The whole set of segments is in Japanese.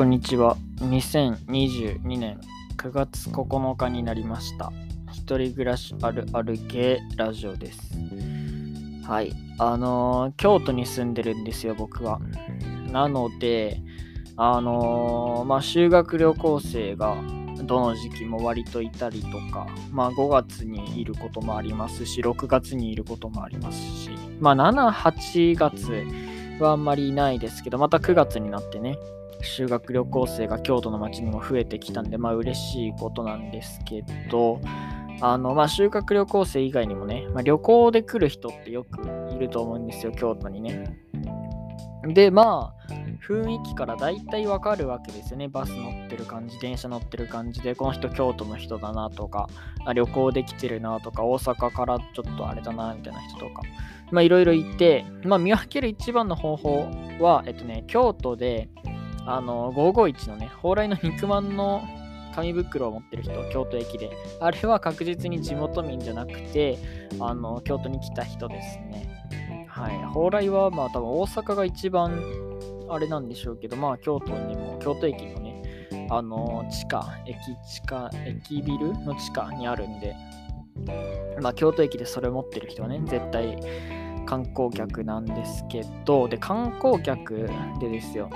こんにちは。2022年9月9日になりました。一人暮らしあるある系ラジオです。はい。あのー京都に住んでるんですよ、僕は。なので、あのーまあ、修学旅行生がどの時期も割といたりとか、まあ、5月にいることもありますし、6月にいることもありますし、まあ、7、8月はあんまりいないですけど、また9月になってね、修学旅行生が京都の街にも増えてきたんで、まあ嬉しいことなんですけど、あの、まあ修学旅行生以外にもね、まあ、旅行で来る人ってよくいると思うんですよ、京都にね。で、まあ、雰囲気から大体わかるわけですよね。バス乗ってる感じ、電車乗ってる感じで、この人京都の人だなとか、旅行できてるなとか、大阪からちょっとあれだなみたいな人とか、まあいろいろいて、まあ見分ける一番の方法は、えっとね、京都で、あの、551のね、蓬莱の肉まんの紙袋を持ってる人、京都駅で。あれは確実に地元民じゃなくて、あの、京都に来た人ですね。はい。蓬莱は、まあ多分大阪が一番あれなんでしょうけど、まあ京都にも、京都駅のね、あの、地下、駅地下、駅ビルの地下にあるんで、まあ京都駅でそれを持ってる人はね、絶対観光客なんですけど、で、観光客でですよ、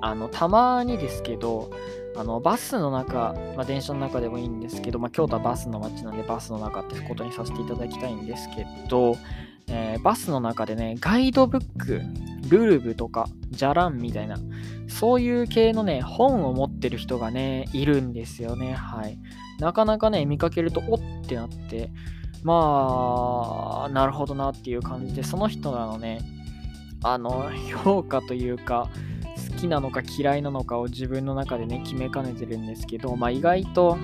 あの、たまにですけど、あの、バスの中、まあ、電車の中でもいいんですけど、まあ、京都はバスの街なんで、バスの中ってことにさせていただきたいんですけど、えーバスの中でね、ガイドブック、ルルブとか、ジャランみたいな、そういう系のね、本を持ってる人がね、いるんですよね。はい。なかなかね、見かけると、おってなって、まあ、なるほどなっていう感じで、その人らのね、あの、評価というか、きなのか嫌いなのかを自分の中でね、決めかねてるんですけど、まあ意外と、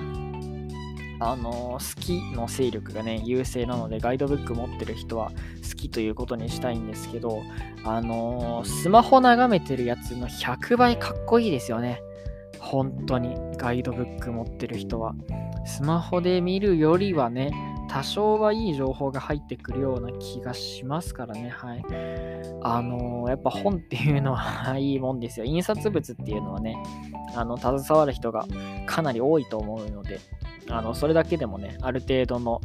あの、好きの勢力がね、優勢なので、ガイドブック持ってる人は好きということにしたいんですけど、あの、スマホ眺めてるやつの100倍かっこいいですよね。本当に、ガイドブック持ってる人は。スマホで見るよりはね、多少はいい情報が入ってくるような気がしますからね。はい。あのーやっぱ本っていうのはいいもんですよ。印刷物っていうのはね、あの、携わる人がかなり多いと思うので、あの、それだけでもね、ある程度の、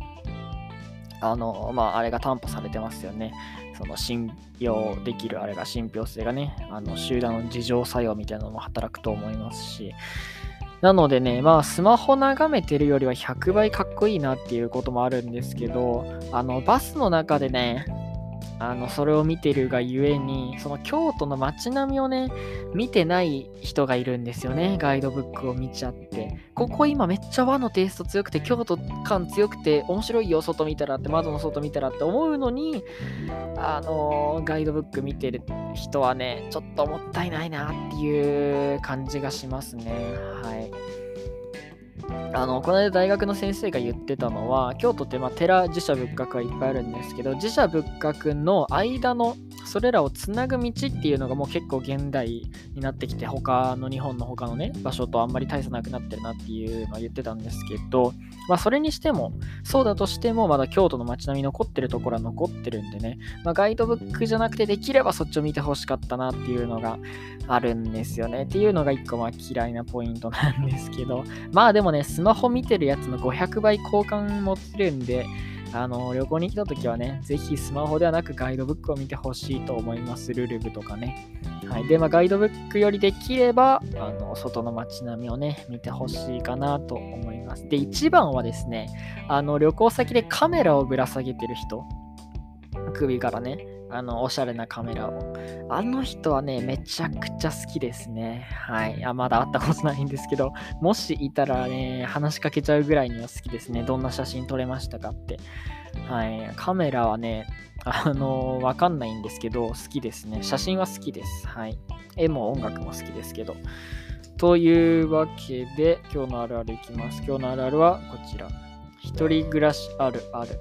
あの、まあ、あれが担保されてますよね。その信用できるあれが信憑性がね、あの、集団の自浄作用みたいなのも働くと思いますし、なのでね、まあ、スマホ眺めてるよりは100倍かっこいいなっていうこともあるんですけど、あの、バスの中でね、あの、それを見てるがゆえに、その京都の街並みをね、見てない人がいるんですよね。ガイドブックを見ちゃって。ここ今めっちゃ和のテイスト強くて、京都感強くて、面白いよ、外見たらって、窓の外見たらって思うのに、あのーガイドブック見てる人はね、ちょっともったいないなっていう感じがしますね。はい。あの、この間大学の先生が言ってたのは、京都ってまあ寺、寺社仏閣はいっぱいあるんですけど、寺社仏閣の間の、それらをつなぐ道っていうのがもう結構現代になってきて、他の日本の他のね、場所とあんまり大差なくなってるなっていうのを言ってたんですけど、まあそれにしても、そうだとしても、まだ京都の街並み残ってるところは残ってるんでね、まあガイドブックじゃなくてできればそっちを見てほしかったなっていうのがあるんですよね。っていうのが一個まあ嫌いなポイントなんですけど、まあでもね、スマホ見てるやつの500倍交換持ってるんで、あの、旅行に来た時はね、ぜひスマホではなくガイドブックを見てほしいと思います。ルルブとかね。はい。で、まあ、ガイドブックよりできれば、あの、外の街並みをね、見てほしいかなと思います。で、一番はですね、あの、旅行先でカメラをぶら下げてる人、首からね、あの、おしゃれなカメラを。あの人はね、めちゃくちゃ好きですね。はい。あまだ会ったことないんですけど、もしいたらね、話しかけちゃうぐらいには好きですね。どんな写真撮れましたかって。はい。カメラはね、あのわかんないんですけど、好きですね。写真は好きです。はい。絵も音楽も好きですけど。というわけで、今日のあるあるいきます。今日のあるあるはこちら。一人暮らしあるある。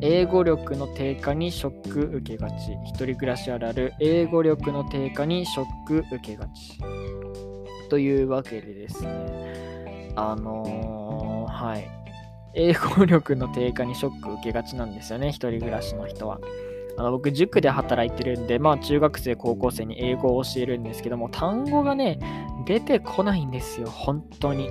英語力の低下にショック受けがち。一人暮らしあるある。英語力の低下にショック受けがち。というわけでですね。あのーはい。英語力の低下にショック受けがちなんですよね。一人暮らしの人は。あの僕、塾で働いてるんで、まあ、中学生、高校生に英語を教えるんですけども、単語がね、出てこないんですよ、本当に。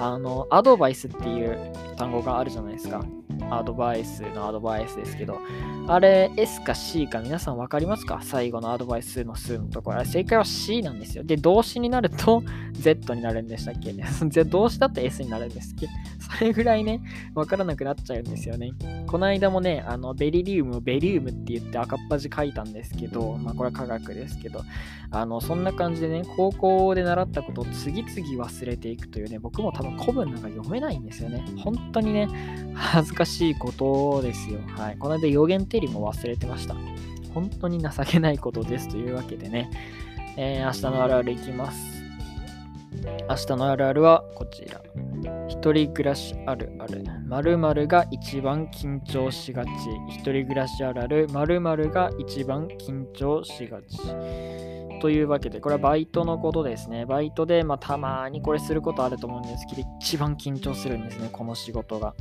あの、アドバイスっていう単語があるじゃないですか。アドバイスのアドバイスですけど、あれ S か C か皆さん分かりますか？最後のアドバイスの数のところ。正解は C なんですよ。で、動詞になると Z になるんでしたっけ？ね動詞だと S になるんですけ、それぐらいね、分からなくなっちゃうんですよね。この間もね、あのベリリウムをベリウムって言って赤っ端書いたんですけど、まあこれは科学ですけど、あの、そんな感じでね、高校で習ったことを次々忘れていくというね、僕も多分古文なんか読めないんですよね。本当にね、恥ずかしいことですよ。はい。この間予言定理も忘れてました。本当に情けないことですというわけでね、えー、明日のあるあるいきます。明日のあるあるはこちら。一人暮らしあるある。〇〇が一番緊張しがち。一人暮らしあるある。〇〇が一番緊張しがち。というわけで、これはバイトのことですね。バイトで、まあ、たまにこれすることあると思うんですけど、一番緊張するんですね、この仕事が。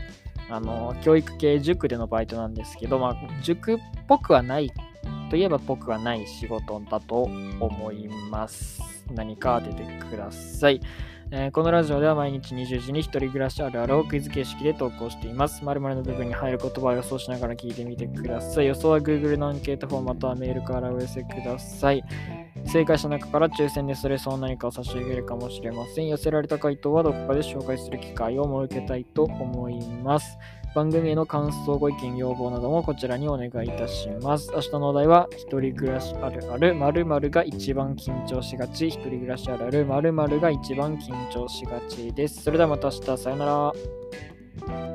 あの、教育系塾でのバイトなんですけど、まあ、塾っぽくはないといえばぽくはない仕事だと思います。何か当ててください。えー、このラジオでは毎日20時に一人暮らしあるあるをクイズ形式で投稿しています。〇〇の部分に入る言葉を予想しながら聞いてみてください。予想は Google のアンケートフォーマットはメールからお寄せください。正解した中から抽選でそれそう何かを差し上げるかもしれません。寄せられた回答はどこかで紹介する機会を設けたいと思います。番組への感想、ご意見、要望などもこちらにお願いいたします。明日のお題は、一人暮らしあるある、〇〇が一番緊張しがち、一人暮らしあるある、〇〇が一番緊張しがちです。それではまた明日、さよなら。